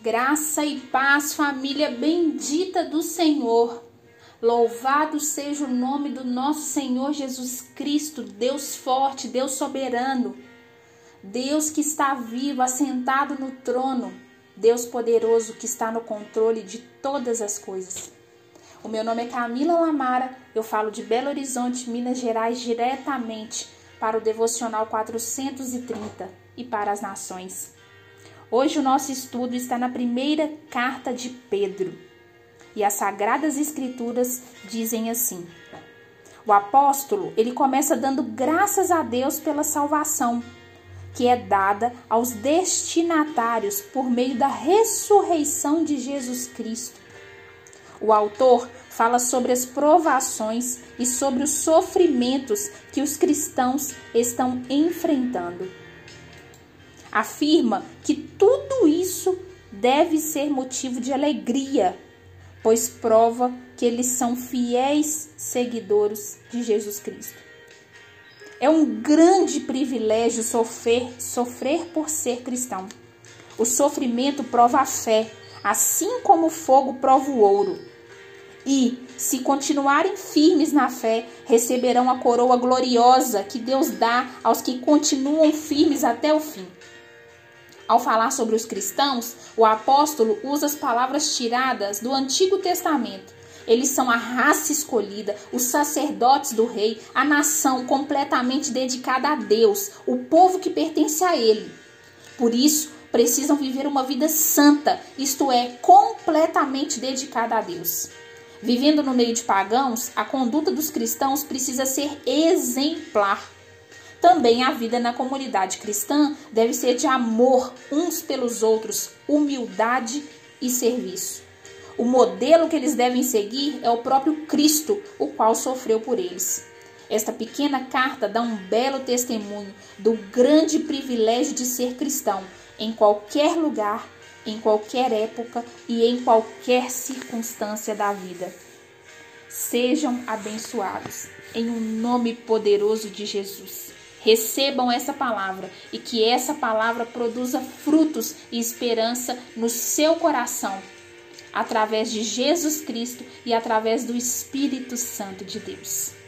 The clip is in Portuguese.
Graça e paz, família bendita do Senhor. Louvado seja o nome do nosso Senhor Jesus Cristo, Deus forte, Deus soberano, Deus que está vivo, assentado no trono, Deus poderoso que está no controle de todas as coisas. O meu nome é Camila Lamara, eu falo de Belo Horizonte, Minas Gerais, diretamente para o Devocional 430 e para as nações. Hoje o nosso estudo está na primeira carta de Pedro. E as sagradas escrituras dizem assim: O apóstolo, ele começa dando graças a Deus pela salvação que é dada aos destinatários por meio da ressurreição de Jesus Cristo. O autor fala sobre as provações e sobre os sofrimentos que os cristãos estão enfrentando afirma que tudo isso deve ser motivo de alegria, pois prova que eles são fiéis seguidores de Jesus Cristo. É um grande privilégio sofrer, sofrer por ser cristão. O sofrimento prova a fé, assim como o fogo prova o ouro. E, se continuarem firmes na fé, receberão a coroa gloriosa que Deus dá aos que continuam firmes até o fim. Ao falar sobre os cristãos, o apóstolo usa as palavras tiradas do Antigo Testamento. Eles são a raça escolhida, os sacerdotes do rei, a nação completamente dedicada a Deus, o povo que pertence a ele. Por isso, precisam viver uma vida santa, isto é, completamente dedicada a Deus. Vivendo no meio de pagãos, a conduta dos cristãos precisa ser exemplar. Também a vida na comunidade cristã deve ser de amor uns pelos outros, humildade e serviço. O modelo que eles devem seguir é o próprio Cristo, o qual sofreu por eles. Esta pequena carta dá um belo testemunho do grande privilégio de ser cristão em qualquer lugar, em qualquer época e em qualquer circunstância da vida. Sejam abençoados em um nome poderoso de Jesus recebam essa palavra e que essa palavra produza frutos e esperança no seu coração, através de Jesus Cristo e através do Espírito Santo de Deus.